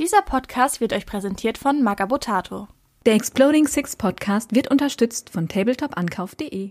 Dieser Podcast wird euch präsentiert von Magabotato. Der Exploding Six Podcast wird unterstützt von tabletop-ankauf.de.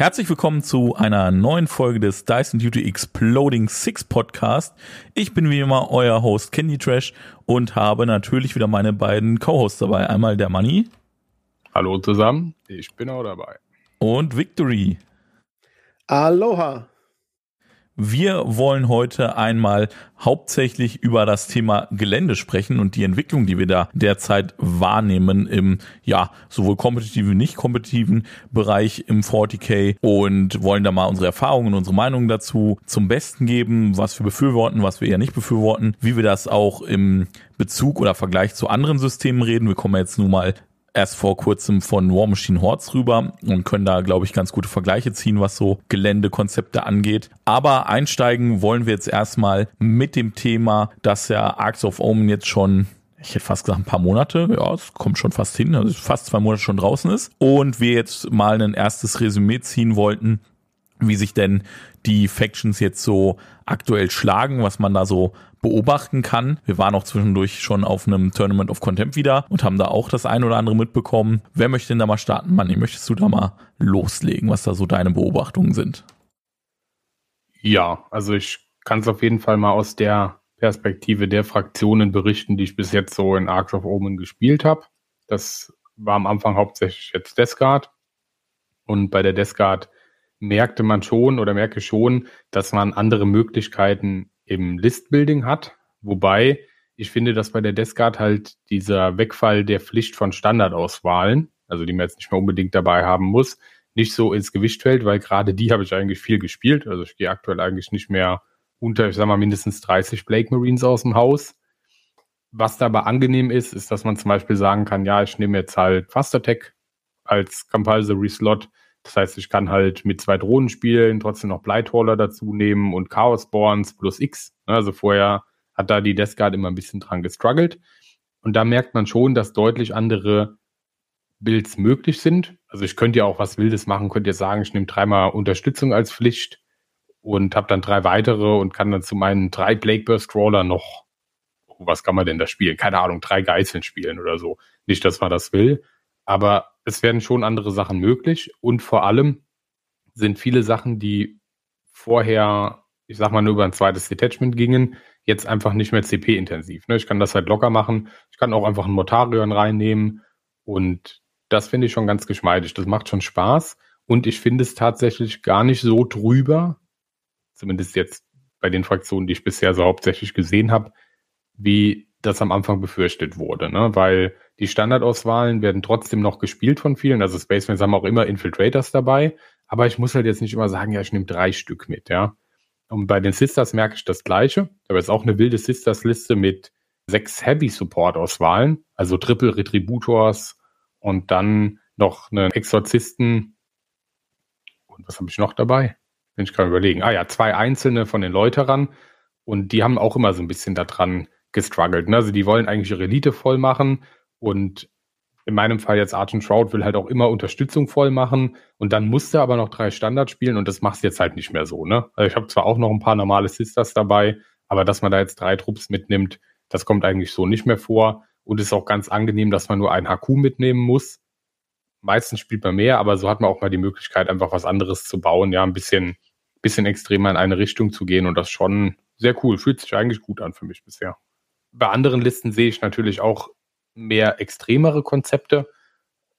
Herzlich willkommen zu einer neuen Folge des Dyson Duty Exploding Six Podcast. Ich bin wie immer euer Host Candy Trash und habe natürlich wieder meine beiden Co-Hosts dabei. Einmal der Money. Hallo zusammen, ich bin auch dabei. Und Victory. Aloha. Wir wollen heute einmal hauptsächlich über das Thema Gelände sprechen und die Entwicklung, die wir da derzeit wahrnehmen im, ja, sowohl kompetitiven, nicht kompetitiven Bereich im 40k und wollen da mal unsere Erfahrungen, unsere Meinungen dazu zum Besten geben, was wir befürworten, was wir eher nicht befürworten, wie wir das auch im Bezug oder Vergleich zu anderen Systemen reden. Wir kommen jetzt nun mal erst vor kurzem von War Machine Hordes rüber und können da, glaube ich, ganz gute Vergleiche ziehen, was so Geländekonzepte angeht. Aber einsteigen wollen wir jetzt erstmal mit dem Thema, dass ja Arcs of Omen jetzt schon ich hätte fast gesagt ein paar Monate, ja, es kommt schon fast hin, also fast zwei Monate schon draußen ist. Und wir jetzt mal ein erstes Resümee ziehen wollten, wie sich denn die Factions jetzt so aktuell schlagen, was man da so beobachten kann. Wir waren auch zwischendurch schon auf einem Tournament of Contempt wieder und haben da auch das ein oder andere mitbekommen. Wer möchte denn da mal starten? Manni, möchtest du da mal loslegen, was da so deine Beobachtungen sind? Ja, also ich kann es auf jeden Fall mal aus der Perspektive der Fraktionen berichten, die ich bis jetzt so in Arcs of Omen gespielt habe. Das war am Anfang hauptsächlich jetzt Descard. Und bei der Descard merkte man schon oder merke schon, dass man andere Möglichkeiten im Listbuilding hat. Wobei ich finde, dass bei der Descard halt dieser Wegfall der Pflicht von Standardauswahlen, also die man jetzt nicht mehr unbedingt dabei haben muss, nicht so ins Gewicht fällt, weil gerade die habe ich eigentlich viel gespielt. Also ich gehe aktuell eigentlich nicht mehr unter, ich sag mal, mindestens 30 Blake Marines aus dem Haus. Was dabei angenehm ist, ist, dass man zum Beispiel sagen kann, ja, ich nehme jetzt halt Fast Attack als Compulsory Slot das heißt, ich kann halt mit zwei Drohnen spielen, trotzdem noch Blightwaller dazu nehmen und Chaos Borns plus X. Also vorher hat da die Death Guard immer ein bisschen dran gestruggelt. Und da merkt man schon, dass deutlich andere Builds möglich sind. Also ich könnte ja auch was Wildes machen, könnte ja sagen, ich nehme dreimal Unterstützung als Pflicht und habe dann drei weitere und kann dann zu meinen drei Blake Burst Crawler noch, oh, was kann man denn da spielen? Keine Ahnung, drei Geißeln spielen oder so. Nicht, dass man das will, aber es werden schon andere Sachen möglich und vor allem sind viele Sachen, die vorher, ich sag mal, nur über ein zweites Detachment gingen, jetzt einfach nicht mehr CP-intensiv. Ne? Ich kann das halt locker machen. Ich kann auch einfach einen Mortarion reinnehmen und das finde ich schon ganz geschmeidig. Das macht schon Spaß und ich finde es tatsächlich gar nicht so drüber, zumindest jetzt bei den Fraktionen, die ich bisher so hauptsächlich gesehen habe, wie das am Anfang befürchtet wurde, ne? weil die Standardauswahlen werden trotzdem noch gespielt von vielen. Also Spacemans haben auch immer Infiltrators dabei. Aber ich muss halt jetzt nicht immer sagen, ja, ich nehme drei Stück mit, ja. Und bei den Sisters merke ich das Gleiche. Aber es ist auch eine wilde Sisters-Liste mit sechs Heavy-Support-Auswahlen. Also Triple Retributors und dann noch einen Exorzisten. Und was habe ich noch dabei? Wenn ich gerade überlegen. Ah ja, zwei einzelne von den Läuterern. Und die haben auch immer so ein bisschen daran gestruggelt. Ne? Also die wollen eigentlich ihre Elite voll machen und in meinem Fall jetzt Archon Shroud will halt auch immer Unterstützung voll machen und dann musste aber noch drei Standard spielen und das machst du jetzt halt nicht mehr so, ne? Also ich habe zwar auch noch ein paar normale Sisters dabei, aber dass man da jetzt drei Trupps mitnimmt, das kommt eigentlich so nicht mehr vor und ist auch ganz angenehm, dass man nur ein HQ mitnehmen muss. Meistens spielt man mehr, aber so hat man auch mal die Möglichkeit, einfach was anderes zu bauen, ja, ein bisschen, bisschen extremer in eine Richtung zu gehen und das schon sehr cool. Fühlt sich eigentlich gut an für mich bisher. Bei anderen Listen sehe ich natürlich auch mehr extremere Konzepte.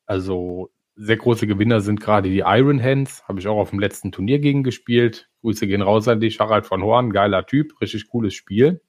Also sehr große Gewinner sind gerade die Iron Hands, habe ich auch auf dem letzten Turnier gegen gespielt. Grüße gehen raus an dich, Harald von Horn, geiler Typ, richtig cooles Spiel.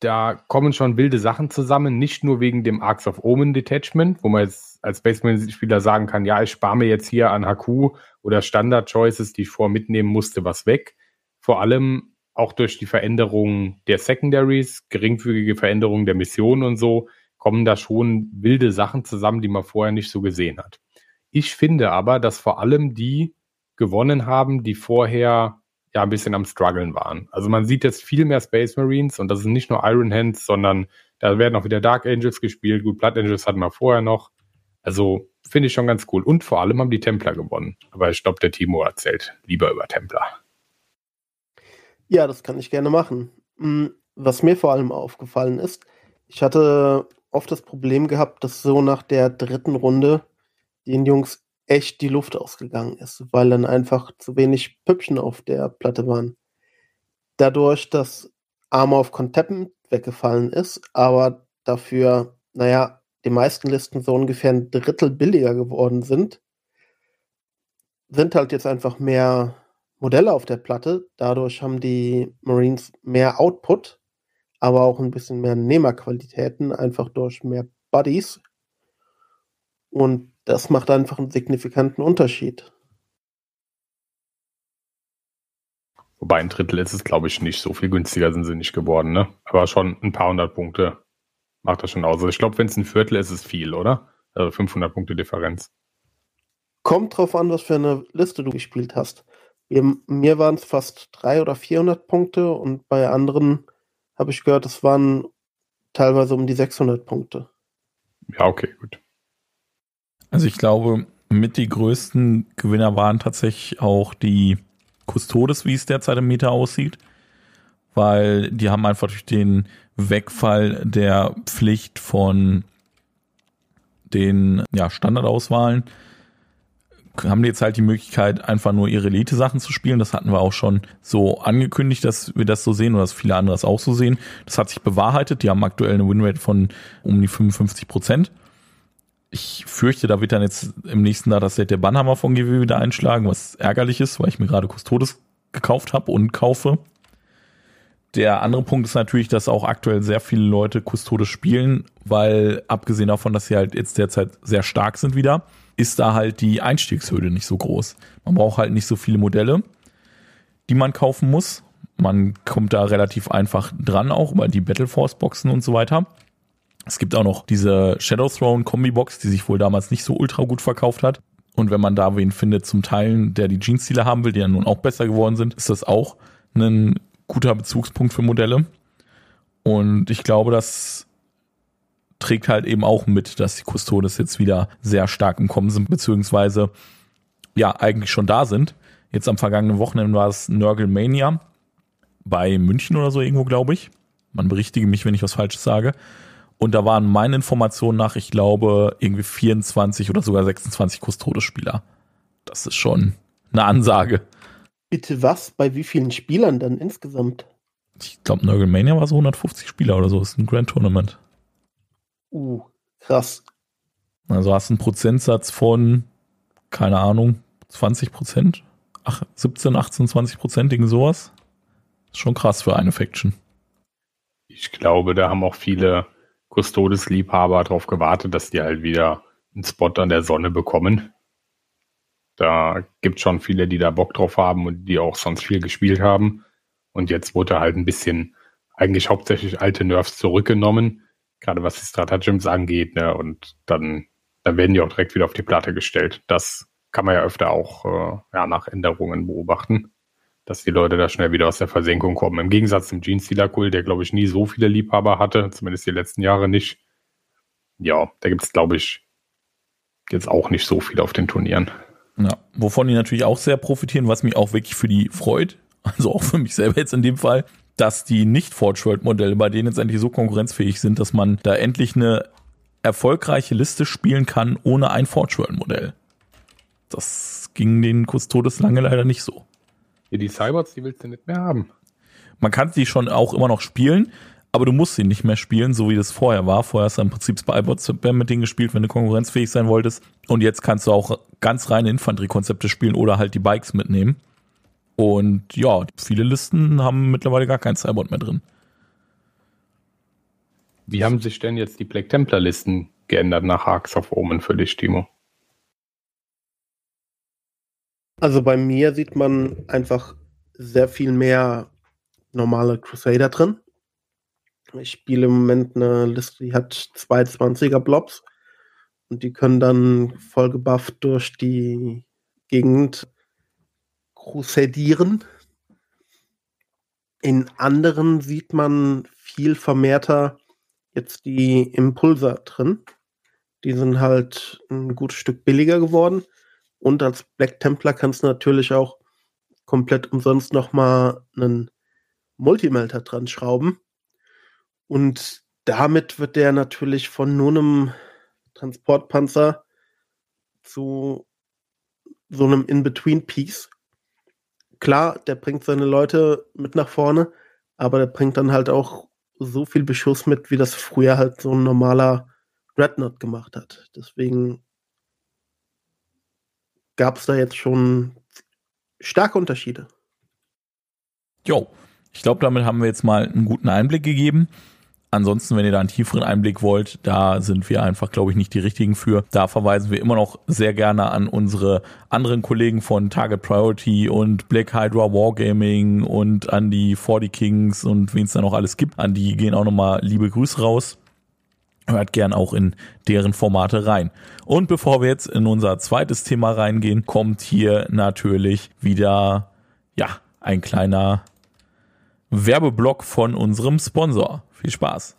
Da kommen schon wilde Sachen zusammen, nicht nur wegen dem Arcs of Omen Detachment, wo man jetzt als Baseman-Spieler sagen kann, ja, ich spare mir jetzt hier an HQ oder Standard-Choices, die ich vor mitnehmen musste, was weg. Vor allem auch durch die Veränderung der Secondaries, geringfügige Veränderungen der Missionen und so, kommen da schon wilde Sachen zusammen, die man vorher nicht so gesehen hat. Ich finde aber, dass vor allem die gewonnen haben, die vorher ja ein bisschen am struggeln waren. Also man sieht jetzt viel mehr Space Marines und das sind nicht nur Iron Hands, sondern da werden auch wieder Dark Angels gespielt. Gut, Blood Angels hatten wir vorher noch. Also finde ich schon ganz cool. Und vor allem haben die Templer gewonnen. Aber ich glaube, der Timo erzählt lieber über Templer. Ja, das kann ich gerne machen. Hm, was mir vor allem aufgefallen ist, ich hatte oft das Problem gehabt, dass so nach der dritten Runde den Jungs echt die Luft ausgegangen ist, weil dann einfach zu wenig Püppchen auf der Platte waren. Dadurch, dass Armor of Contempt weggefallen ist, aber dafür, naja, die meisten Listen so ungefähr ein Drittel billiger geworden sind, sind halt jetzt einfach mehr Modelle auf der Platte. Dadurch haben die Marines mehr Output, aber auch ein bisschen mehr Nehmerqualitäten, einfach durch mehr Buddies. Und das macht einfach einen signifikanten Unterschied. Wobei ein Drittel ist es, glaube ich, nicht. So viel günstiger sind sie nicht geworden, ne? Aber schon ein paar hundert Punkte macht das schon aus. Also ich glaube, wenn es ein Viertel ist, ist es viel, oder? Also 500 Punkte Differenz. Kommt drauf an, was für eine Liste du gespielt hast. Mir waren es fast 300 oder 400 Punkte und bei anderen habe ich gehört, es waren teilweise um die 600 Punkte. Ja, okay, gut. Also ich glaube, mit die größten Gewinner waren tatsächlich auch die Custodes, wie es derzeit im Meta aussieht, weil die haben einfach durch den Wegfall der Pflicht von den ja, Standardauswahlen haben die jetzt halt die Möglichkeit, einfach nur ihre Elite-Sachen zu spielen. Das hatten wir auch schon so angekündigt, dass wir das so sehen oder dass viele andere das auch so sehen. Das hat sich bewahrheitet. Die haben aktuell eine Winrate von um die 55 Prozent. Ich fürchte, da wird dann jetzt im nächsten Dataset der Bannhammer von GW wieder einschlagen, was ärgerlich ist, weil ich mir gerade Custodes gekauft habe und kaufe. Der andere Punkt ist natürlich, dass auch aktuell sehr viele Leute Custodes spielen, weil abgesehen davon, dass sie halt jetzt derzeit sehr stark sind wieder, ist da halt die Einstiegshürde nicht so groß. Man braucht halt nicht so viele Modelle, die man kaufen muss. Man kommt da relativ einfach dran, auch über die Battle Force Boxen und so weiter. Es gibt auch noch diese Shadow Throne Kombi-Box, die sich wohl damals nicht so ultra gut verkauft hat. Und wenn man da wen findet zum Teilen, der die Jeans-Stile haben will, die ja nun auch besser geworden sind, ist das auch ein guter Bezugspunkt für Modelle. Und ich glaube, das trägt halt eben auch mit, dass die Custodes jetzt wieder sehr stark im Kommen sind, beziehungsweise ja, eigentlich schon da sind. Jetzt am vergangenen Wochenende war es Nurgle Mania bei München oder so irgendwo, glaube ich. Man berichtige mich, wenn ich was Falsches sage. Und da waren meine Informationen nach, ich glaube, irgendwie 24 oder sogar 26 Custodes-Spieler. Das ist schon eine Ansage. Bitte was? Bei wie vielen Spielern dann insgesamt? Ich glaube, Nurgle Mania war so 150 Spieler oder so. Das ist ein Grand Tournament. Uh, krass. Also hast du einen Prozentsatz von, keine Ahnung, 20 Prozent? Ach, 17, 18, 20 Prozent, irgend sowas. Ist schon krass für eine Faction. Ich glaube, da haben auch viele Custodes-Liebhaber darauf gewartet, dass die halt wieder einen Spot an der Sonne bekommen. Da gibt schon viele, die da Bock drauf haben und die auch sonst viel gespielt haben. Und jetzt wurde halt ein bisschen eigentlich hauptsächlich alte Nerfs zurückgenommen, gerade was die Stratagems angeht. Ne? Und dann, dann werden die auch direkt wieder auf die Platte gestellt. Das kann man ja öfter auch äh, ja, nach Änderungen beobachten dass die Leute da schnell wieder aus der Versenkung kommen. Im Gegensatz zum Gene Stealer Kult, der, glaube ich, nie so viele Liebhaber hatte, zumindest die letzten Jahre nicht. Ja, da gibt es, glaube ich, jetzt auch nicht so viel auf den Turnieren. Ja, wovon die natürlich auch sehr profitieren, was mich auch wirklich für die freut, also auch für mich selber jetzt in dem Fall, dass die Nicht-Forge-World-Modelle bei denen jetzt endlich so konkurrenzfähig sind, dass man da endlich eine erfolgreiche Liste spielen kann ohne ein Forge-World-Modell. Das ging den Custodes lange leider nicht so. Ja, die Cybots, die willst du nicht mehr haben. Man kann sie schon auch immer noch spielen, aber du musst sie nicht mehr spielen, so wie das vorher war. Vorher hast du im Prinzip Spybots mit denen gespielt, wenn du konkurrenzfähig sein wolltest. Und jetzt kannst du auch ganz reine Infanteriekonzepte spielen oder halt die Bikes mitnehmen. Und ja, viele Listen haben mittlerweile gar kein Cybot mehr drin. Wie haben sich denn jetzt die Black Templar Listen geändert nach Arcs of Omen für dich, Timo? Also bei mir sieht man einfach sehr viel mehr normale Crusader drin. Ich spiele im Moment eine Liste, die hat 220er Blobs und die können dann voll gebufft durch die Gegend crusadieren. In anderen sieht man viel vermehrter jetzt die Impulser drin. Die sind halt ein gutes Stück billiger geworden. Und als Black Templar kannst du natürlich auch komplett umsonst nochmal einen Multimelter dran schrauben. Und damit wird der natürlich von nur einem Transportpanzer zu so einem In-Between-Piece. Klar, der bringt seine Leute mit nach vorne, aber der bringt dann halt auch so viel Beschuss mit, wie das früher halt so ein normaler Dreadnought gemacht hat. Deswegen gab es da jetzt schon starke Unterschiede. Jo, ich glaube, damit haben wir jetzt mal einen guten Einblick gegeben. Ansonsten, wenn ihr da einen tieferen Einblick wollt, da sind wir einfach, glaube ich, nicht die richtigen für. Da verweisen wir immer noch sehr gerne an unsere anderen Kollegen von Target Priority und Black Hydra Wargaming und an die 40 Kings und wen es da noch alles gibt. An die gehen auch nochmal liebe Grüße raus. Hört gern auch in deren Formate rein. Und bevor wir jetzt in unser zweites Thema reingehen, kommt hier natürlich wieder, ja, ein kleiner Werbeblock von unserem Sponsor. Viel Spaß.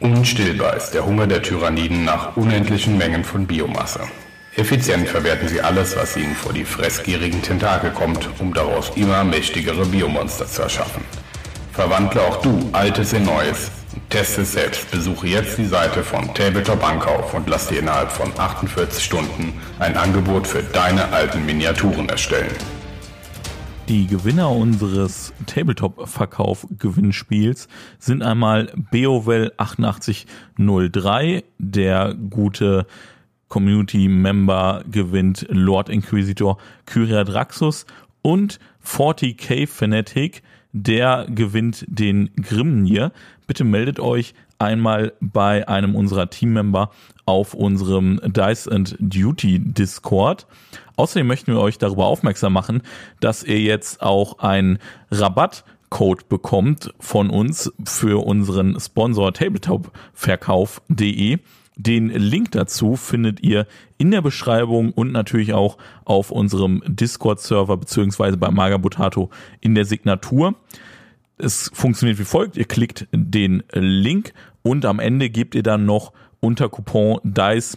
Unstillbar ist der Hunger der Tyranniden nach unendlichen Mengen von Biomasse. Effizient verwerten sie alles, was ihnen vor die fressgierigen Tentakel kommt, um daraus immer mächtigere Biomonster zu erschaffen. Verwandle auch du Altes in Neues. Teste es selbst. Besuche jetzt die Seite von Tabletop Ankauf und lass dir innerhalb von 48 Stunden ein Angebot für deine alten Miniaturen erstellen. Die Gewinner unseres Tabletop-Verkauf-Gewinnspiels sind einmal Beowell8803, der gute Community-Member gewinnt Lord Inquisitor Kyria Draxus und 40k Fanatic, der gewinnt den Grimnir. Bitte meldet euch einmal bei einem unserer Teammember auf unserem Dice and Duty Discord. Außerdem möchten wir euch darüber aufmerksam machen, dass ihr jetzt auch einen Rabattcode bekommt von uns für unseren Sponsor tabletopverkauf.de. Den Link dazu findet ihr in der Beschreibung und natürlich auch auf unserem Discord-Server beziehungsweise bei Magabutato in der Signatur. Es funktioniert wie folgt. Ihr klickt den Link und am Ende gebt ihr dann noch unter Coupon DICE-END-DUTY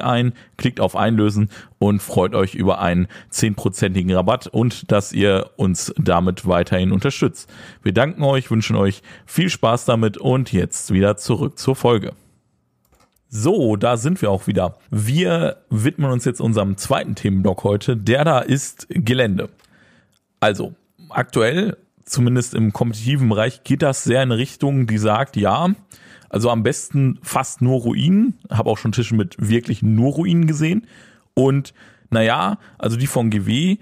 ein, klickt auf Einlösen und freut euch über einen zehnprozentigen Rabatt und dass ihr uns damit weiterhin unterstützt. Wir danken euch, wünschen euch viel Spaß damit und jetzt wieder zurück zur Folge. So, da sind wir auch wieder. Wir widmen uns jetzt unserem zweiten Themenblock heute. Der da ist Gelände. Also, aktuell, zumindest im kompetitiven Bereich, geht das sehr in eine Richtung, die sagt, ja, also am besten fast nur Ruinen. Habe auch schon Tische mit wirklich nur Ruinen gesehen. Und naja, also die von GW,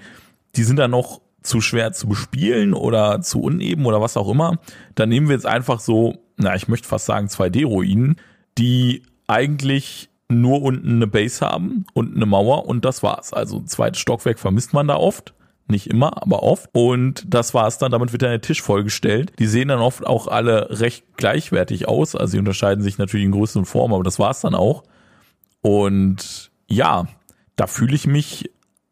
die sind dann noch zu schwer zu bespielen oder zu uneben oder was auch immer. Dann nehmen wir jetzt einfach so, na, ich möchte fast sagen 2D-Ruinen, die eigentlich nur unten eine Base haben und eine Mauer und das war's. Also ein zweites Stockwerk vermisst man da oft. Nicht immer, aber oft. Und das war es dann. Damit wird dann der Tisch vollgestellt. Die sehen dann oft auch alle recht gleichwertig aus. Also sie unterscheiden sich natürlich in Größe und Form, aber das war es dann auch. Und ja, da fühle ich mich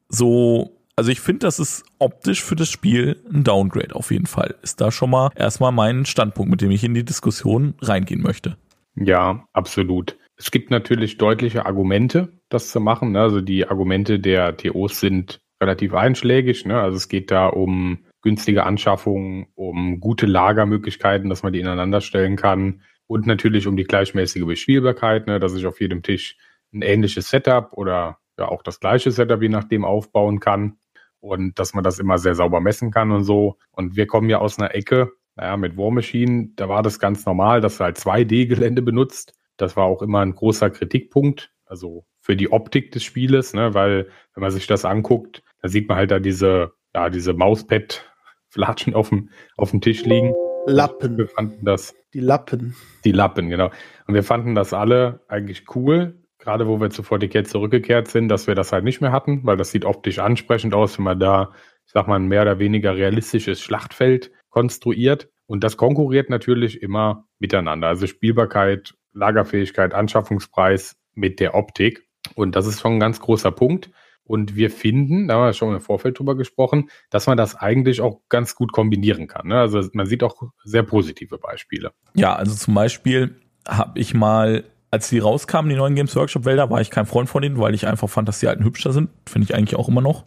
so. Also ich finde, das ist optisch für das Spiel ein Downgrade auf jeden Fall. Ist da schon mal erstmal mein Standpunkt, mit dem ich in die Diskussion reingehen möchte. Ja, absolut. Es gibt natürlich deutliche Argumente, das zu machen. Also die Argumente der TOs sind relativ einschlägig. Ne? Also es geht da um günstige Anschaffungen, um gute Lagermöglichkeiten, dass man die ineinander stellen kann und natürlich um die gleichmäßige Bespielbarkeit, ne? dass ich auf jedem Tisch ein ähnliches Setup oder ja auch das gleiche Setup je nachdem aufbauen kann und dass man das immer sehr sauber messen kann und so. Und wir kommen ja aus einer Ecke, naja, mit War Machine, da war das ganz normal, dass du halt 2D-Gelände benutzt. Das war auch immer ein großer Kritikpunkt, also für die Optik des Spieles, ne? weil wenn man sich das anguckt, da sieht man halt da diese, ja, diese Mauspad-Flatschen auf dem, auf dem Tisch liegen. Lappen. Wir fanden das. Die Lappen. Die Lappen, genau. Und wir fanden das alle eigentlich cool, gerade wo wir zu 40 zurückgekehrt sind, dass wir das halt nicht mehr hatten, weil das sieht optisch ansprechend aus, wenn man da, ich sag mal, ein mehr oder weniger realistisches Schlachtfeld konstruiert. Und das konkurriert natürlich immer miteinander. Also Spielbarkeit, Lagerfähigkeit, Anschaffungspreis mit der Optik. Und das ist schon ein ganz großer Punkt. Und wir finden, da haben wir schon im Vorfeld drüber gesprochen, dass man das eigentlich auch ganz gut kombinieren kann. Ne? Also man sieht auch sehr positive Beispiele. Ja, also zum Beispiel habe ich mal, als die rauskamen, die neuen Games Workshop Wälder, war ich kein Freund von denen, weil ich einfach fand, dass die alten hübscher sind. Finde ich eigentlich auch immer noch.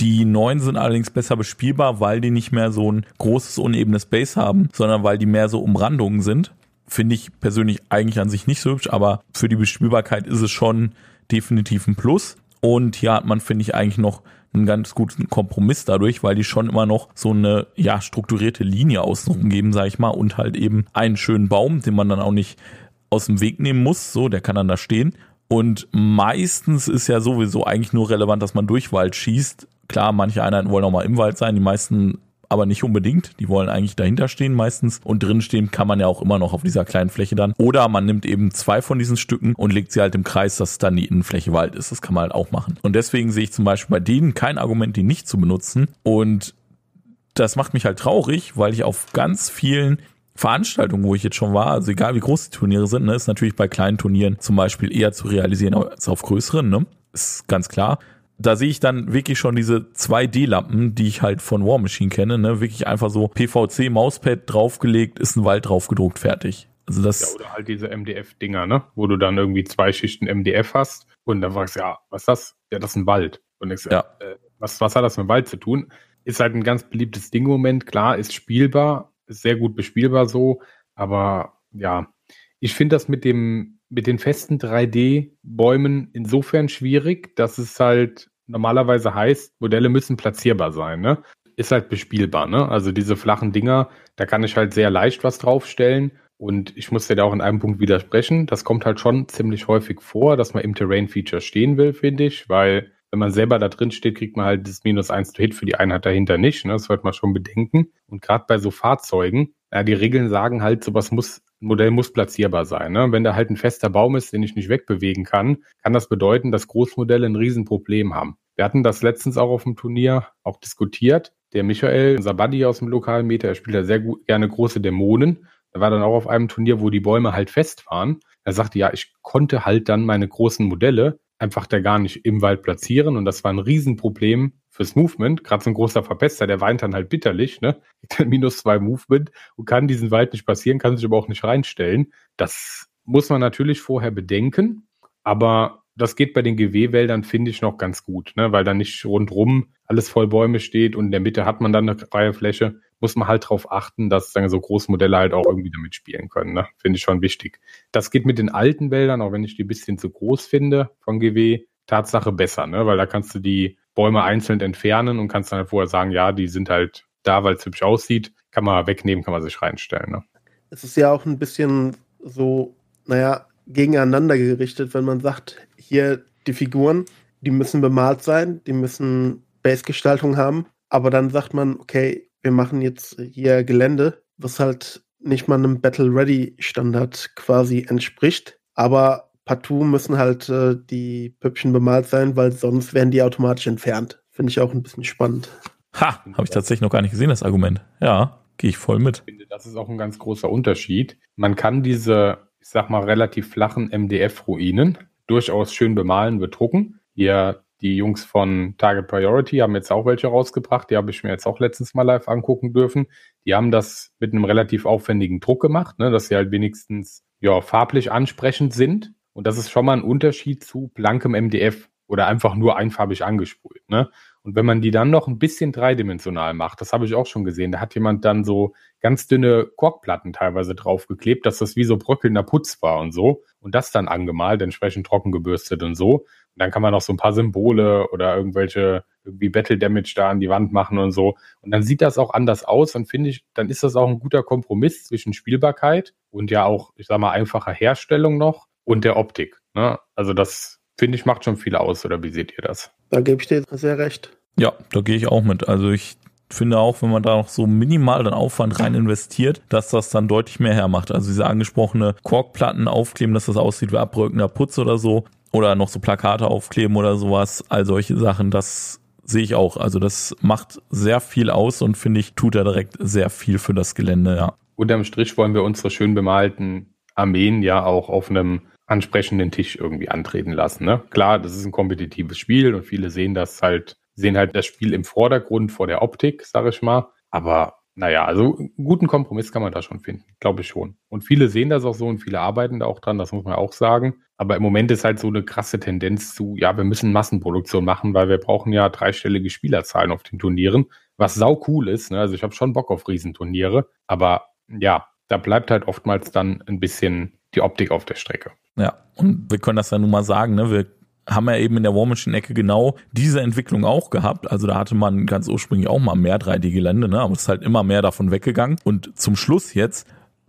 Die neuen sind allerdings besser bespielbar, weil die nicht mehr so ein großes, unebenes Base haben, sondern weil die mehr so Umrandungen sind. Finde ich persönlich eigentlich an sich nicht so hübsch, aber für die Bespielbarkeit ist es schon definitiv ein Plus. Und hier hat man, finde ich, eigentlich noch einen ganz guten Kompromiss dadurch, weil die schon immer noch so eine ja strukturierte Linie außenrum geben, sage ich mal, und halt eben einen schönen Baum, den man dann auch nicht aus dem Weg nehmen muss, so, der kann dann da stehen. Und meistens ist ja sowieso eigentlich nur relevant, dass man durch Wald schießt. Klar, manche Einheiten wollen auch mal im Wald sein, die meisten aber nicht unbedingt. Die wollen eigentlich dahinter stehen meistens. Und drin stehen kann man ja auch immer noch auf dieser kleinen Fläche dann. Oder man nimmt eben zwei von diesen Stücken und legt sie halt im Kreis, dass dann die Innenfläche Wald ist. Das kann man halt auch machen. Und deswegen sehe ich zum Beispiel bei denen kein Argument, die nicht zu benutzen. Und das macht mich halt traurig, weil ich auf ganz vielen Veranstaltungen, wo ich jetzt schon war, also egal wie groß die Turniere sind, ne, ist natürlich bei kleinen Turnieren zum Beispiel eher zu realisieren als auf größeren, ne? Ist ganz klar da sehe ich dann wirklich schon diese 2D-Lampen, die ich halt von War Machine kenne, ne? Wirklich einfach so PVC Mauspad draufgelegt, ist ein Wald draufgedruckt, fertig. Also das. Ja, oder halt diese MDF-Dinger, ne? Wo du dann irgendwie zwei Schichten MDF hast und dann fragst du, ja, was ist das? Ja, das ist ein Wald. Und ich ja. Äh, was, was hat das mit dem Wald zu tun? Ist halt ein ganz beliebtes Ding im Moment. Klar, ist spielbar, ist sehr gut bespielbar so, aber ja, ich finde das mit dem mit den festen 3D-Bäumen insofern schwierig, dass es halt normalerweise heißt, Modelle müssen platzierbar sein. Ne? Ist halt bespielbar. Ne? Also diese flachen Dinger, da kann ich halt sehr leicht was draufstellen. Und ich muss dir da auch in einem Punkt widersprechen. Das kommt halt schon ziemlich häufig vor, dass man im Terrain-Feature stehen will, finde ich, weil wenn man selber da drin steht, kriegt man halt das Minus 1 to Hit für die Einheit dahinter nicht. Ne? Das sollte man schon bedenken. Und gerade bei so Fahrzeugen, ja, die Regeln sagen halt, sowas muss Modell muss platzierbar sein. Ne? Wenn da halt ein fester Baum ist, den ich nicht wegbewegen kann, kann das bedeuten, dass Großmodelle ein Riesenproblem haben. Wir hatten das letztens auch auf dem Turnier auch diskutiert. Der Michael, Buddy aus dem lokalen Meter, er spielt ja sehr gut, gerne große Dämonen. Er war dann auch auf einem Turnier, wo die Bäume halt fest waren. Er sagte, ja, ich konnte halt dann meine großen Modelle einfach da gar nicht im Wald platzieren und das war ein Riesenproblem fürs Movement. Gerade so ein großer Verpester, der weint dann halt bitterlich, ne? Minus zwei Movement und kann diesen Wald nicht passieren, kann sich aber auch nicht reinstellen. Das muss man natürlich vorher bedenken, aber das geht bei den GW-Wäldern, finde ich, noch ganz gut, ne? weil da nicht rundrum alles voll Bäume steht und in der Mitte hat man dann eine freie Fläche. Muss man halt darauf achten, dass dann so Großmodelle halt auch irgendwie damit spielen können. Ne? Finde ich schon wichtig. Das geht mit den alten Wäldern, auch wenn ich die ein bisschen zu groß finde von GW, Tatsache besser, ne? weil da kannst du die Bäume einzeln entfernen und kannst dann halt vorher sagen, ja, die sind halt da, weil es hübsch aussieht, kann man wegnehmen, kann man sich reinstellen. Ne? Es ist ja auch ein bisschen so, naja, gegeneinander gerichtet, wenn man sagt, hier die Figuren, die müssen bemalt sein, die müssen Base-Gestaltung haben, aber dann sagt man, okay, wir machen jetzt hier Gelände, was halt nicht mal einem Battle-Ready-Standard quasi entspricht, aber partout müssen halt äh, die Püppchen bemalt sein, weil sonst werden die automatisch entfernt. Finde ich auch ein bisschen spannend. Ha, habe ich tatsächlich noch gar nicht gesehen, das Argument. Ja, gehe ich voll mit. Ich finde, das ist auch ein ganz großer Unterschied. Man kann diese, ich sag mal, relativ flachen MDF-Ruinen durchaus schön bemalen, bedrucken. Hier die Jungs von Target Priority haben jetzt auch welche rausgebracht. Die habe ich mir jetzt auch letztens mal live angucken dürfen. Die haben das mit einem relativ aufwendigen Druck gemacht, ne, dass sie halt wenigstens ja, farblich ansprechend sind. Und das ist schon mal ein Unterschied zu blankem MDF oder einfach nur einfarbig angesprüht. Ne? Und wenn man die dann noch ein bisschen dreidimensional macht, das habe ich auch schon gesehen, da hat jemand dann so ganz dünne Korkplatten teilweise draufgeklebt, dass das wie so bröckelnder Putz war und so. Und das dann angemalt, entsprechend trocken gebürstet und so. Und dann kann man noch so ein paar Symbole oder irgendwelche irgendwie Battle Damage da an die Wand machen und so. Und dann sieht das auch anders aus. Und finde ich, dann ist das auch ein guter Kompromiss zwischen Spielbarkeit und ja auch, ich sag mal, einfacher Herstellung noch und der Optik. Ne? Also das finde ich macht schon viel aus, oder wie seht ihr das? Da gebe ich dir sehr recht. Ja, da gehe ich auch mit. Also ich finde auch, wenn man da noch so minimal den Aufwand rein investiert, dass das dann deutlich mehr hermacht. Also diese angesprochene Korkplatten aufkleben, dass das aussieht wie abrückender Putz oder so. Oder noch so Plakate aufkleben oder sowas. All solche Sachen, das sehe ich auch. Also das macht sehr viel aus und finde ich, tut er direkt sehr viel für das Gelände, ja. Unterm Strich wollen wir unsere schön bemalten Armeen ja auch auf einem ansprechenden Tisch irgendwie antreten lassen. Ne? Klar, das ist ein kompetitives Spiel und viele sehen das halt, sehen halt das Spiel im Vordergrund vor der Optik, sage ich mal. Aber naja, also einen guten Kompromiss kann man da schon finden, glaube ich schon. Und viele sehen das auch so und viele arbeiten da auch dran, das muss man auch sagen. Aber im Moment ist halt so eine krasse Tendenz zu, ja, wir müssen Massenproduktion machen, weil wir brauchen ja dreistellige Spielerzahlen auf den Turnieren, was sau cool ist. Ne? Also ich habe schon Bock auf Riesenturniere, aber ja, da bleibt halt oftmals dann ein bisschen die Optik auf der Strecke. Ja, und wir können das ja nun mal sagen, ne? Wir haben ja eben in der War Machine Ecke genau diese Entwicklung auch gehabt. Also da hatte man ganz ursprünglich auch mal mehr 3D-Gelände, ne? aber es ist halt immer mehr davon weggegangen. Und zum Schluss jetzt,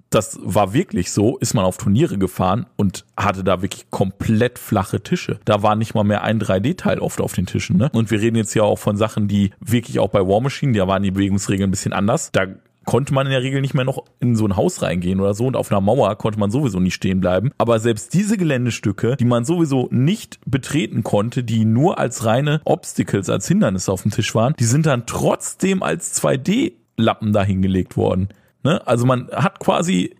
das war wirklich so, ist man auf Turniere gefahren und hatte da wirklich komplett flache Tische. Da war nicht mal mehr ein 3D-Teil oft auf den Tischen. Ne? Und wir reden jetzt ja auch von Sachen, die wirklich auch bei War Machine, da waren die Bewegungsregeln ein bisschen anders. Da konnte man in der Regel nicht mehr noch in so ein Haus reingehen oder so und auf einer Mauer konnte man sowieso nicht stehen bleiben. Aber selbst diese Geländestücke, die man sowieso nicht betreten konnte, die nur als reine Obstacles, als Hindernisse auf dem Tisch waren, die sind dann trotzdem als 2D-Lappen dahingelegt worden. Ne? Also man hat quasi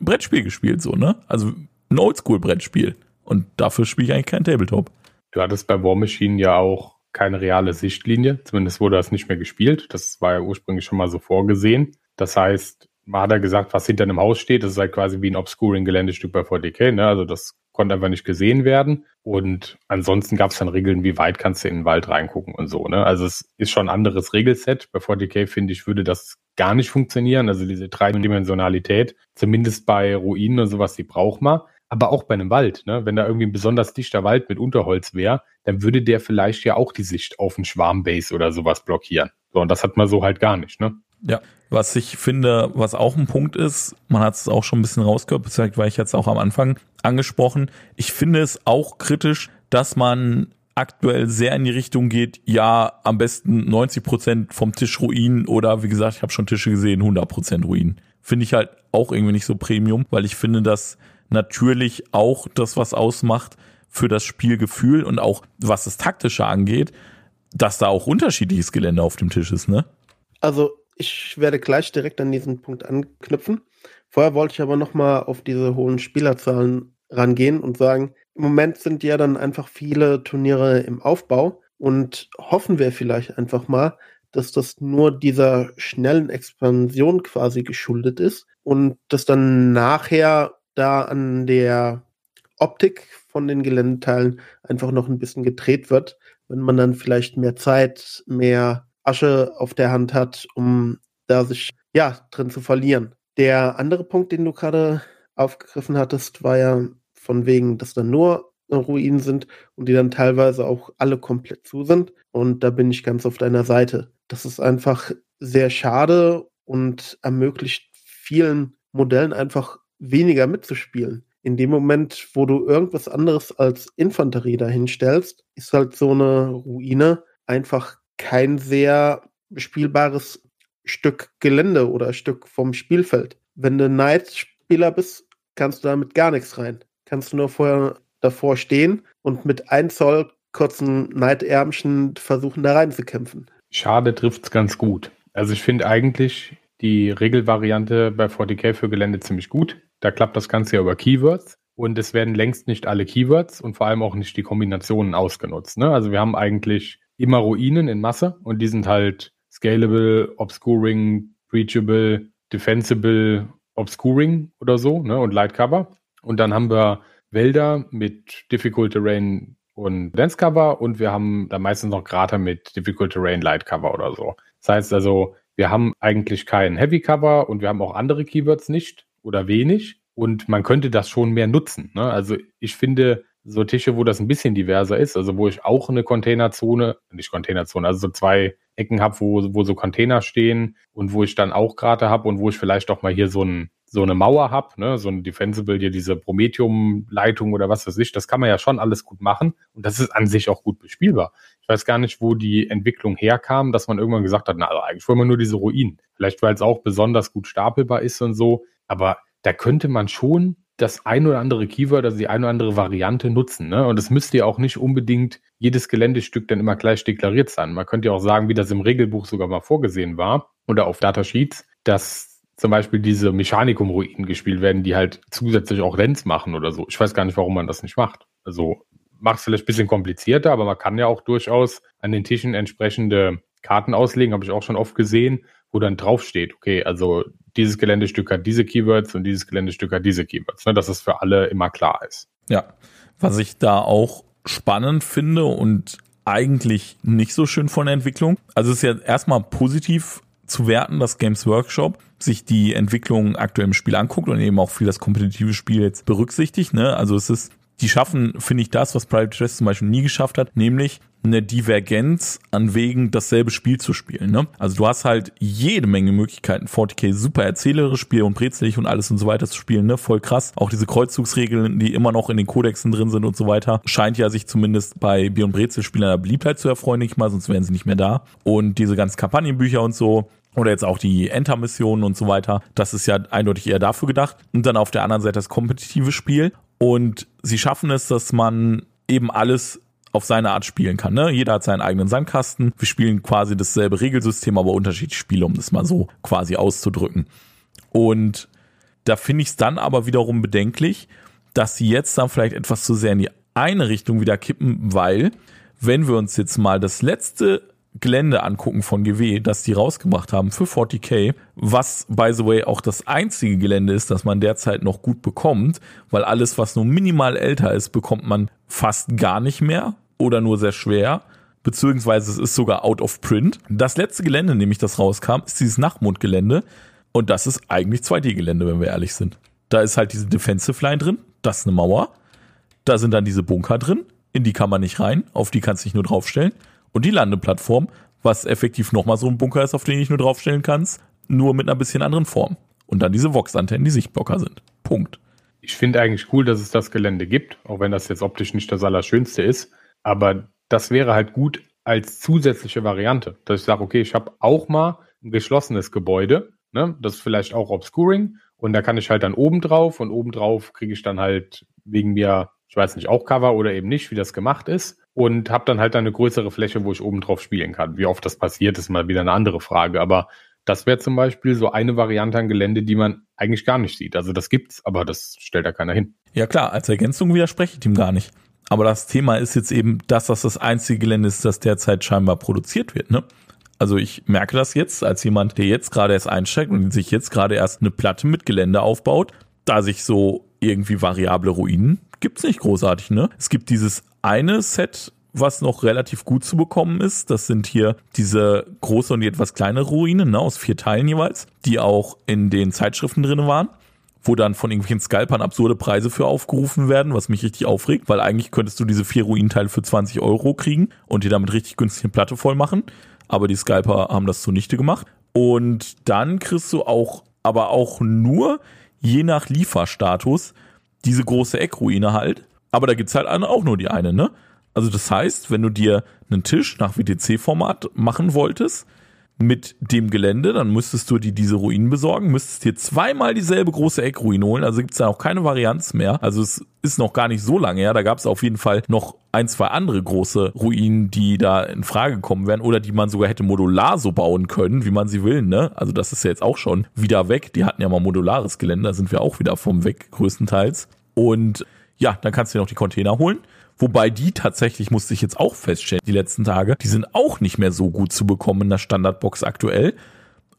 Brettspiel gespielt, so, ne? Also ein Oldschool-Brettspiel. Und dafür spiele ich eigentlich kein Tabletop. Du hattest bei War Machine ja auch keine reale Sichtlinie. Zumindest wurde das nicht mehr gespielt. Das war ja ursprünglich schon mal so vorgesehen. Das heißt, man hat ja gesagt, was hinter einem Haus steht, das ist halt quasi wie ein Obscuring-Geländestück bei 40k. Ne? Also das konnte einfach nicht gesehen werden. Und ansonsten gab es dann Regeln, wie weit kannst du in den Wald reingucken und so. Ne? Also es ist schon ein anderes Regelset. Bei 40k, finde ich, würde das gar nicht funktionieren. Also diese Dreidimensionalität, zumindest bei Ruinen und sowas, die braucht man. Aber auch bei einem Wald, ne? wenn da irgendwie ein besonders dichter Wald mit Unterholz wäre, dann würde der vielleicht ja auch die Sicht auf einen Schwarmbase oder sowas blockieren. So, und das hat man so halt gar nicht, ne? Ja, was ich finde, was auch ein Punkt ist, man hat es auch schon ein bisschen rausgehört, vielleicht war ich jetzt auch am Anfang angesprochen. Ich finde es auch kritisch, dass man aktuell sehr in die Richtung geht, ja, am besten 90 Prozent vom Tisch Ruinen oder wie gesagt, ich habe schon Tische gesehen, 100 Prozent Ruinen. Finde ich halt auch irgendwie nicht so Premium, weil ich finde, dass natürlich auch das, was ausmacht für das Spielgefühl und auch was das Taktische angeht, dass da auch unterschiedliches Gelände auf dem Tisch ist, ne? Also ich werde gleich direkt an diesen Punkt anknüpfen. Vorher wollte ich aber nochmal auf diese hohen Spielerzahlen rangehen und sagen, im Moment sind ja dann einfach viele Turniere im Aufbau und hoffen wir vielleicht einfach mal, dass das nur dieser schnellen Expansion quasi geschuldet ist und dass dann nachher da an der Optik von den Geländeteilen einfach noch ein bisschen gedreht wird, wenn man dann vielleicht mehr Zeit, mehr Asche auf der Hand hat, um da sich ja drin zu verlieren. Der andere Punkt, den du gerade aufgegriffen hattest, war ja von wegen, dass da nur Ruinen sind und die dann teilweise auch alle komplett zu sind. Und da bin ich ganz auf deiner Seite. Das ist einfach sehr schade und ermöglicht vielen Modellen einfach weniger mitzuspielen. In dem Moment, wo du irgendwas anderes als Infanterie dahinstellst, ist halt so eine Ruine einfach kein sehr spielbares Stück Gelände oder Stück vom Spielfeld. Wenn du Knight-Spieler bist, kannst du damit gar nichts rein. Kannst du nur vorher davor stehen und mit 1 Zoll kurzen Neidärmchen versuchen, da reinzukämpfen. Schade trifft es ganz gut. Also ich finde eigentlich die Regelvariante bei 40k für Gelände ziemlich gut. Da klappt das Ganze ja über Keywords und es werden längst nicht alle Keywords und vor allem auch nicht die Kombinationen ausgenutzt. Ne? Also wir haben eigentlich immer Ruinen in Masse und die sind halt scalable, obscuring, breachable, defensible, obscuring oder so ne? und light cover. Und dann haben wir Wälder mit difficult terrain und dense cover und wir haben da meistens noch Krater mit difficult terrain, light cover oder so. Das heißt also, wir haben eigentlich kein Heavy Cover und wir haben auch andere Keywords nicht oder wenig. Und man könnte das schon mehr nutzen. Ne? Also ich finde, so Tische, wo das ein bisschen diverser ist, also wo ich auch eine Containerzone, nicht Containerzone, also so zwei Ecken habe, wo, wo so Container stehen und wo ich dann auch Krater habe und wo ich vielleicht auch mal hier so, ein, so eine Mauer habe, ne? so ein Defensible, hier diese Prometheum-Leitung oder was weiß ich, das kann man ja schon alles gut machen und das ist an sich auch gut bespielbar. Ich weiß gar nicht, wo die Entwicklung herkam, dass man irgendwann gesagt hat, na, also eigentlich wollen wir nur diese Ruinen. Vielleicht, weil es auch besonders gut stapelbar ist und so, aber da könnte man schon das ein oder andere Keyword, also die ein oder andere Variante nutzen. Ne? Und es müsste ja auch nicht unbedingt jedes Geländestück dann immer gleich deklariert sein. Man könnte ja auch sagen, wie das im Regelbuch sogar mal vorgesehen war oder auf Datasheets, dass zum Beispiel diese Mechanikum-Ruinen gespielt werden, die halt zusätzlich auch Rents machen oder so. Ich weiß gar nicht, warum man das nicht macht. Also macht es vielleicht ein bisschen komplizierter, aber man kann ja auch durchaus an den Tischen entsprechende Karten auslegen, habe ich auch schon oft gesehen, wo dann draufsteht, okay, also dieses Geländestück hat diese Keywords und dieses Geländestück hat diese Keywords, ne, dass es für alle immer klar ist. Ja, was ich da auch spannend finde und eigentlich nicht so schön von der Entwicklung. Also es ist ja erstmal positiv zu werten, dass Games Workshop sich die Entwicklung aktuell im Spiel anguckt und eben auch viel das kompetitive Spiel jetzt berücksichtigt. Ne? Also es ist, die schaffen, finde ich, das, was Private Dress zum Beispiel nie geschafft hat, nämlich eine Divergenz an wegen dasselbe Spiel zu spielen. Ne? Also du hast halt jede Menge Möglichkeiten, 40k super erzählerisch Spiel und brezelig und alles und so weiter zu spielen. Ne? Voll krass. Auch diese Kreuzzugsregeln, die immer noch in den Kodexen drin sind und so weiter, scheint ja sich zumindest bei Bier und Brezel Spielern der Beliebtheit zu erfreuen, nicht mal, sonst wären sie nicht mehr da. Und diese ganzen Kampagnenbücher und so, oder jetzt auch die Enter-Missionen und so weiter. Das ist ja eindeutig eher dafür gedacht. Und dann auf der anderen Seite das kompetitive Spiel. Und sie schaffen es, dass man eben alles auf seine Art spielen kann. Ne? Jeder hat seinen eigenen Sandkasten. Wir spielen quasi dasselbe Regelsystem, aber unterschiedliche Spiele, um das mal so quasi auszudrücken. Und da finde ich es dann aber wiederum bedenklich, dass sie jetzt dann vielleicht etwas zu sehr in die eine Richtung wieder kippen, weil wenn wir uns jetzt mal das letzte Gelände angucken von GW, das die rausgebracht haben für 40k, was by the way auch das einzige Gelände ist, das man derzeit noch gut bekommt, weil alles, was nur minimal älter ist, bekommt man fast gar nicht mehr oder nur sehr schwer, beziehungsweise es ist sogar out of print. Das letzte Gelände, nämlich das rauskam, ist dieses Nachtmondgelände und das ist eigentlich 2D-Gelände, wenn wir ehrlich sind. Da ist halt diese Defensive Line drin, das ist eine Mauer, da sind dann diese Bunker drin, in die kann man nicht rein, auf die kannst du dich nur draufstellen und die Landeplattform, was effektiv nochmal so ein Bunker ist, auf den ich nur draufstellen kannst, nur mit einer bisschen anderen Form. Und dann diese Vox-Antennen, die Sichtblocker sind. Punkt. Ich finde eigentlich cool, dass es das Gelände gibt, auch wenn das jetzt optisch nicht das Allerschönste ist. Aber das wäre halt gut als zusätzliche Variante, dass ich sage, okay, ich habe auch mal ein geschlossenes Gebäude, ne? das ist vielleicht auch Obscuring und da kann ich halt dann oben drauf und oben drauf kriege ich dann halt wegen mir, ich weiß nicht, auch Cover oder eben nicht, wie das gemacht ist und habe dann halt eine größere Fläche, wo ich oben drauf spielen kann. Wie oft das passiert, ist mal wieder eine andere Frage, aber das wäre zum Beispiel so eine Variante an Gelände, die man eigentlich gar nicht sieht. Also das gibt's, aber das stellt da keiner hin. Ja klar, als Ergänzung widerspreche ich dem gar nicht. Aber das Thema ist jetzt eben, dass das das einzige Gelände ist, das derzeit scheinbar produziert wird. Ne? Also ich merke das jetzt als jemand, der jetzt gerade erst einsteigt und sich jetzt gerade erst eine Platte mit Gelände aufbaut, da sich so irgendwie variable Ruinen gibt's nicht großartig. Ne? Es gibt dieses eine Set, was noch relativ gut zu bekommen ist. Das sind hier diese große und die etwas kleinere Ruinen ne, aus vier Teilen jeweils, die auch in den Zeitschriften drin waren wo dann von irgendwelchen Scalpern absurde Preise für aufgerufen werden, was mich richtig aufregt, weil eigentlich könntest du diese vier Ruinenteile für 20 Euro kriegen und dir damit richtig günstig eine Platte voll machen. Aber die Scalper haben das zunichte gemacht. Und dann kriegst du auch, aber auch nur je nach Lieferstatus diese große Eckruine halt. Aber da gibt's halt auch nur die eine, ne? Also das heißt, wenn du dir einen Tisch nach WTC-Format machen wolltest, mit dem Gelände, dann müsstest du dir diese Ruinen besorgen, müsstest dir zweimal dieselbe große Eckruine holen, also gibt es da auch keine Varianz mehr. Also es ist noch gar nicht so lange her, da gab es auf jeden Fall noch ein, zwei andere große Ruinen, die da in Frage kommen werden oder die man sogar hätte modular so bauen können, wie man sie will, ne? Also das ist ja jetzt auch schon wieder weg. Die hatten ja mal modulares Gelände, da sind wir auch wieder vom weg, größtenteils. Und ja, dann kannst du dir noch die Container holen. Wobei die tatsächlich, musste ich jetzt auch feststellen, die letzten Tage, die sind auch nicht mehr so gut zu bekommen in der Standardbox aktuell.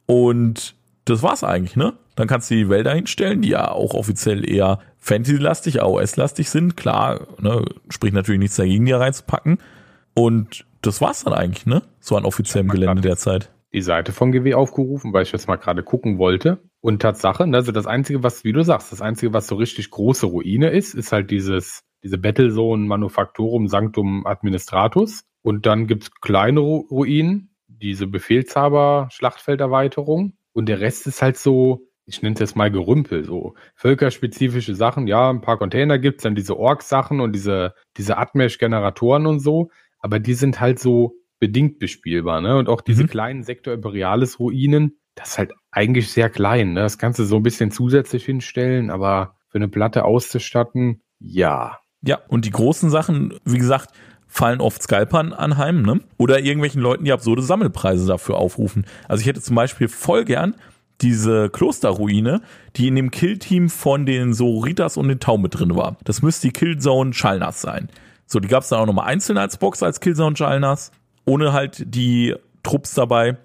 Und das war's eigentlich, ne? Dann kannst du die Wälder hinstellen, die ja auch offiziell eher Fantasy-lastig, AOS-lastig sind. Klar, ne, spricht natürlich nichts dagegen, die reinzupacken. Und das war's dann eigentlich, ne? So an offiziellem Gelände derzeit. Die Seite von GW aufgerufen, weil ich jetzt mal gerade gucken wollte. Und Tatsache, ne, also das Einzige, was, wie du sagst, das Einzige, was so richtig große Ruine ist, ist halt dieses diese Battlezone Manufactorum Sanctum Administratus. Und dann gibt's kleine Ruinen, diese Befehlshaber-Schlachtfelderweiterung. Und der Rest ist halt so, ich nenne es jetzt mal Gerümpel, so völkerspezifische Sachen. Ja, ein paar Container gibt's dann diese Org-Sachen und diese, diese Admesh-Generatoren und so. Aber die sind halt so bedingt bespielbar, ne? Und auch diese mhm. kleinen Sektor Imperialis Ruinen, das ist halt eigentlich sehr klein, ne? Das kannst du so ein bisschen zusätzlich hinstellen, aber für eine Platte auszustatten, ja. Ja, und die großen Sachen, wie gesagt, fallen oft Scalpern anheim, ne? Oder irgendwelchen Leuten, die absurde Sammelpreise dafür aufrufen. Also ich hätte zum Beispiel voll gern diese Klosterruine, die in dem Killteam von den Sororitas und den Tau mit drin war. Das müsste die Killzone Chalnas sein. So, die gab es dann auch nochmal einzeln als Box als Killzone Chalnas, ohne halt die Trupps dabei.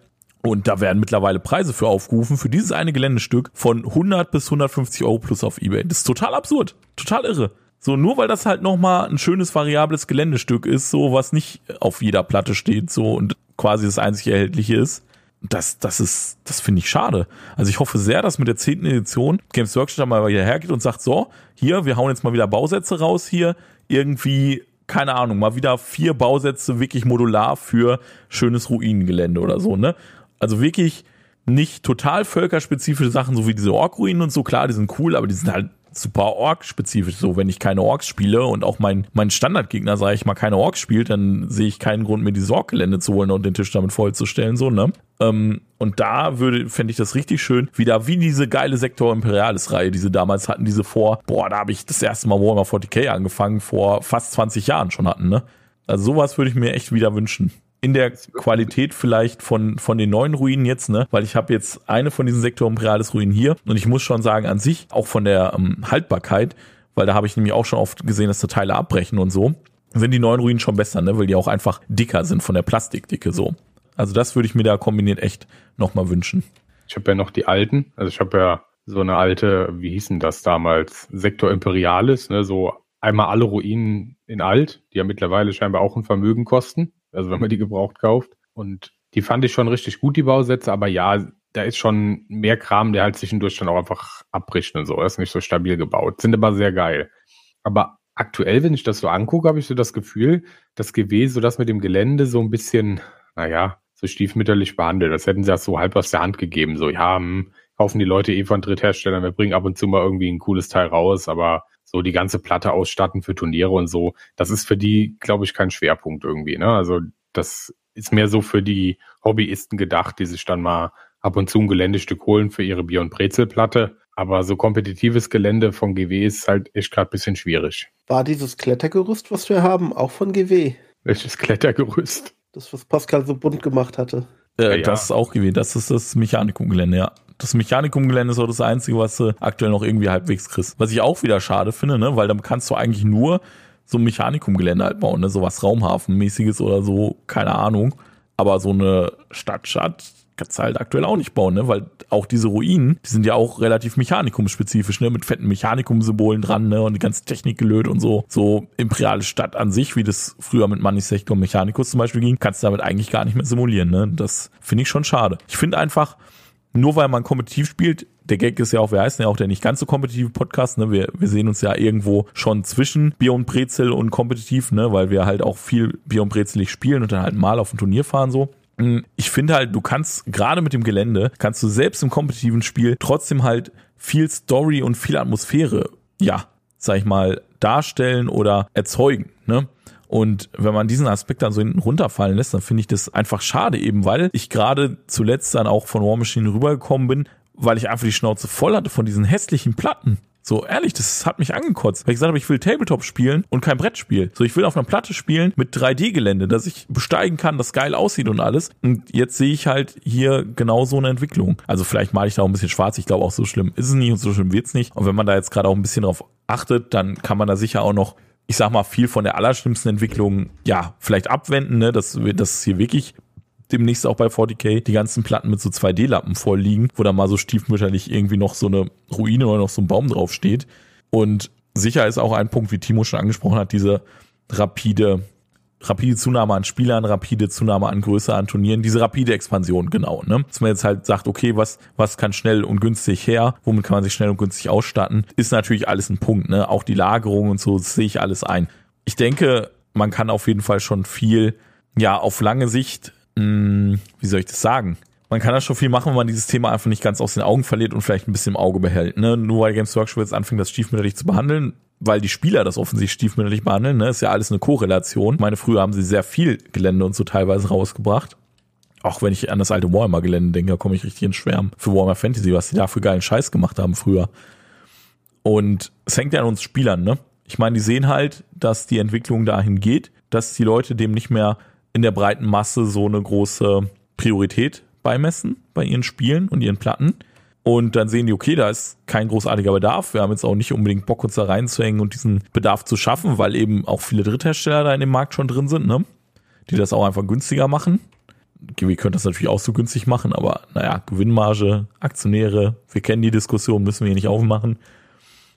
Und da werden mittlerweile Preise für aufgerufen, für dieses eine Geländestück von 100 bis 150 Euro plus auf Ebay. Das ist total absurd, total irre. So, nur weil das halt nochmal ein schönes variables Geländestück ist, so was nicht auf jeder Platte steht, so und quasi das einzig erhältliche ist, das, das ist, das finde ich schade. Also ich hoffe sehr, dass mit der zehnten Edition Games Workshop mal wieder hergeht und sagt, so, hier, wir hauen jetzt mal wieder Bausätze raus hier, irgendwie, keine Ahnung, mal wieder vier Bausätze wirklich modular für schönes Ruinengelände oder so, ne? Also wirklich nicht total völkerspezifische Sachen, so wie diese Ork-Ruinen und so, klar, die sind cool, aber die sind halt super Ork-spezifisch. So, wenn ich keine Orks spiele und auch mein, mein Standardgegner, sage ich mal, keine Orks spielt, dann sehe ich keinen Grund, mir dieses Ork-Gelände zu holen und den Tisch damit vollzustellen, so, ne? Ähm, und da würde, fände ich das richtig schön, wieder wie diese geile Sektor Imperialis-Reihe, die sie damals hatten, diese vor, boah, da habe ich das erste Mal Warhammer 40k angefangen, vor fast 20 Jahren schon hatten, ne? Also sowas würde ich mir echt wieder wünschen in der Qualität vielleicht von, von den neuen Ruinen jetzt, ne? Weil ich habe jetzt eine von diesen Sektor Imperialis Ruinen hier und ich muss schon sagen, an sich, auch von der ähm, Haltbarkeit, weil da habe ich nämlich auch schon oft gesehen, dass da Teile abbrechen und so, sind die neuen Ruinen schon besser, ne? Weil die auch einfach dicker sind von der Plastikdicke so. Also das würde ich mir da kombiniert echt nochmal wünschen. Ich habe ja noch die alten, also ich habe ja so eine alte, wie hießen das damals, Sektor Imperialis, ne? So einmal alle Ruinen in alt, die ja mittlerweile scheinbar auch ein Vermögen kosten also wenn man die gebraucht kauft. Und die fand ich schon richtig gut, die Bausätze, aber ja, da ist schon mehr Kram, der halt zwischendurch dann auch einfach abbricht und so. Er ist nicht so stabil gebaut. Sind aber sehr geil. Aber aktuell, wenn ich das so angucke, habe ich so das Gefühl, das GW, so das mit dem Gelände so ein bisschen, naja, so stiefmütterlich behandelt. Das hätten sie ja so halb aus der Hand gegeben. So, ja, hm, kaufen die Leute eh von Drittherstellern, wir bringen ab und zu mal irgendwie ein cooles Teil raus, aber so die ganze Platte ausstatten für Turniere und so, das ist für die, glaube ich, kein Schwerpunkt irgendwie. Ne? Also das ist mehr so für die Hobbyisten gedacht, die sich dann mal ab und zu ein Geländestück holen für ihre Bier- und Brezelplatte. Aber so kompetitives Gelände von GW ist halt echt gerade ein bisschen schwierig. War dieses Klettergerüst, was wir haben, auch von GW? Welches Klettergerüst? Das, was Pascal so bunt gemacht hatte. Äh, ja. Das ist auch GW, das ist das Mechanikumgelände, ja das Mechanikumgelände ist auch das Einzige, was du aktuell noch irgendwie halbwegs kriegst. Was ich auch wieder schade finde, ne, weil dann kannst du eigentlich nur so ein Mechanikumgelände halt bauen, ne, so was Raumhafenmäßiges oder so, keine Ahnung. Aber so eine Stadtstadt kannst du halt aktuell auch nicht bauen, ne, weil auch diese Ruinen, die sind ja auch relativ mechanikumspezifisch, ne, mit fetten Mechanikum-Symbolen dran, ne, und die ganze Technik gelöt und so. So imperiale Stadt an sich, wie das früher mit Manisector Mechanicus zum Beispiel ging, kannst du damit eigentlich gar nicht mehr simulieren, ne. Das finde ich schon schade. Ich finde einfach, nur weil man kompetitiv spielt, der Gag ist ja auch, wir heißen ja auch der nicht ganz so kompetitive Podcast, ne? Wir, wir sehen uns ja irgendwo schon zwischen Bier und Brezel und kompetitiv, ne? Weil wir halt auch viel Bier und Brezelig spielen und dann halt mal auf ein Turnier fahren so. Hm, ich finde halt, du kannst gerade mit dem Gelände, kannst du selbst im kompetitiven Spiel trotzdem halt viel Story und viel Atmosphäre, ja, sag ich mal, darstellen oder erzeugen, ne? Und wenn man diesen Aspekt dann so hinten runterfallen lässt, dann finde ich das einfach schade eben, weil ich gerade zuletzt dann auch von War Machine rübergekommen bin, weil ich einfach die Schnauze voll hatte von diesen hässlichen Platten. So ehrlich, das hat mich angekotzt, weil ich gesagt habe, ich will Tabletop spielen und kein Brettspiel. So, ich will auf einer Platte spielen mit 3D-Gelände, dass ich besteigen kann, das geil aussieht und alles. Und jetzt sehe ich halt hier genau so eine Entwicklung. Also vielleicht male ich da auch ein bisschen schwarz. Ich glaube auch so schlimm ist es nicht und so schlimm wird's nicht. Und wenn man da jetzt gerade auch ein bisschen drauf achtet, dann kann man da sicher auch noch ich sag mal, viel von der allerschlimmsten Entwicklung, ja, vielleicht abwenden, ne, dass, dass hier wirklich demnächst auch bei 40k die ganzen Platten mit so 2D-Lappen vorliegen, wo da mal so stiefmütterlich irgendwie noch so eine Ruine oder noch so ein Baum drauf steht. Und sicher ist auch ein Punkt, wie Timo schon angesprochen hat, diese rapide rapide Zunahme an Spielern, rapide Zunahme an Größe an Turnieren, diese rapide Expansion, genau, ne? Dass man jetzt halt sagt, okay, was, was kann schnell und günstig her, womit kann man sich schnell und günstig ausstatten, ist natürlich alles ein Punkt, ne? Auch die Lagerung und so, sehe ich alles ein. Ich denke, man kann auf jeden Fall schon viel, ja, auf lange Sicht, mh, hm, wie soll ich das sagen? man kann da schon viel machen, wenn man dieses Thema einfach nicht ganz aus den Augen verliert und vielleicht ein bisschen im Auge behält. Ne? Nur weil Games Workshop jetzt anfängt, das stiefmütterlich zu behandeln, weil die Spieler das offensichtlich stiefmütterlich behandeln, ne? ist ja alles eine Korrelation. Ich meine, früher haben sie sehr viel Gelände und so teilweise rausgebracht. Auch wenn ich an das alte Warhammer-Gelände denke, da komme ich richtig ins Schwärmen. Für Warhammer Fantasy, was die da für geilen Scheiß gemacht haben früher. Und es hängt ja an uns Spielern, ne? Ich meine, die sehen halt, dass die Entwicklung dahin geht, dass die Leute dem nicht mehr in der breiten Masse so eine große Priorität beimessen bei ihren Spielen und ihren Platten. Und dann sehen die, okay, da ist kein großartiger Bedarf. Wir haben jetzt auch nicht unbedingt Bock, uns da reinzuhängen und diesen Bedarf zu schaffen, weil eben auch viele Dritthersteller da in dem Markt schon drin sind, ne? die das auch einfach günstiger machen. GW könnte das natürlich auch so günstig machen, aber naja, Gewinnmarge, Aktionäre, wir kennen die Diskussion, müssen wir hier nicht aufmachen.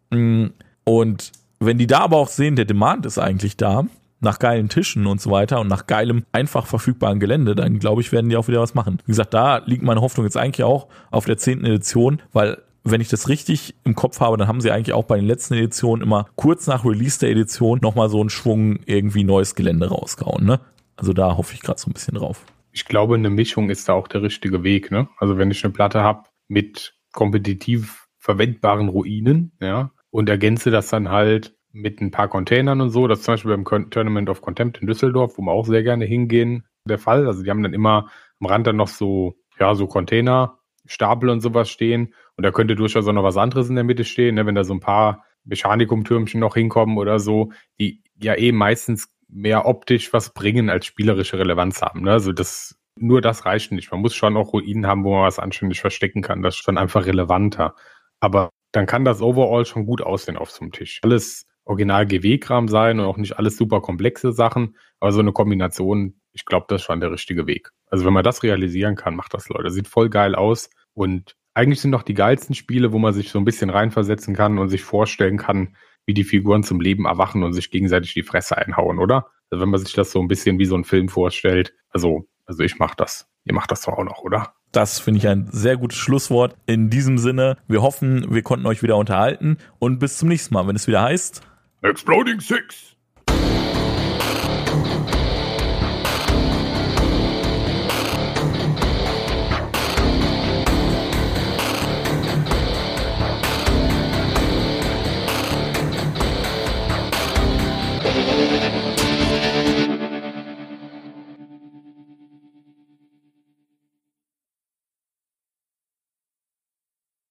Mm, und wenn die da aber auch sehen, der Demand ist eigentlich da, nach geilen Tischen und so weiter und nach geilem, einfach verfügbaren Gelände, dann glaube ich, werden die auch wieder was machen. Wie gesagt, da liegt meine Hoffnung jetzt eigentlich auch auf der zehnten Edition, weil wenn ich das richtig im Kopf habe, dann haben sie eigentlich auch bei den letzten Editionen immer kurz nach Release der Edition nochmal so einen Schwung irgendwie neues Gelände rausgehauen. Ne? Also da hoffe ich gerade so ein bisschen drauf. Ich glaube, eine Mischung ist da auch der richtige Weg. Ne? Also wenn ich eine Platte habe mit kompetitiv verwendbaren Ruinen, ja, und ergänze das dann halt mit ein paar Containern und so. Das ist zum Beispiel beim Tournament of Contempt in Düsseldorf, wo wir auch sehr gerne hingehen, der Fall. Also die haben dann immer am Rand dann noch so, ja, so Container, Stapel und sowas stehen. Und da könnte durchaus auch noch was anderes in der Mitte stehen, ne? wenn da so ein paar Mechanikumtürmchen noch hinkommen oder so, die ja eh meistens mehr optisch was bringen als spielerische Relevanz haben. Ne? Also das, nur das reicht nicht. Man muss schon auch Ruinen haben, wo man was anständig verstecken kann. Das ist schon einfach relevanter. Aber dann kann das Overall schon gut aussehen auf so einem Tisch. Alles original GW-Kram sein und auch nicht alles super komplexe Sachen, aber so eine Kombination, ich glaube, das ist schon der richtige Weg. Also wenn man das realisieren kann, macht das Leute. Sieht voll geil aus und eigentlich sind doch die geilsten Spiele, wo man sich so ein bisschen reinversetzen kann und sich vorstellen kann, wie die Figuren zum Leben erwachen und sich gegenseitig die Fresse einhauen, oder? Also wenn man sich das so ein bisschen wie so ein Film vorstellt. Also, also ich mach das. Ihr macht das doch auch noch, oder? Das finde ich ein sehr gutes Schlusswort. In diesem Sinne, wir hoffen, wir konnten euch wieder unterhalten und bis zum nächsten Mal, wenn es wieder heißt Exploding Six.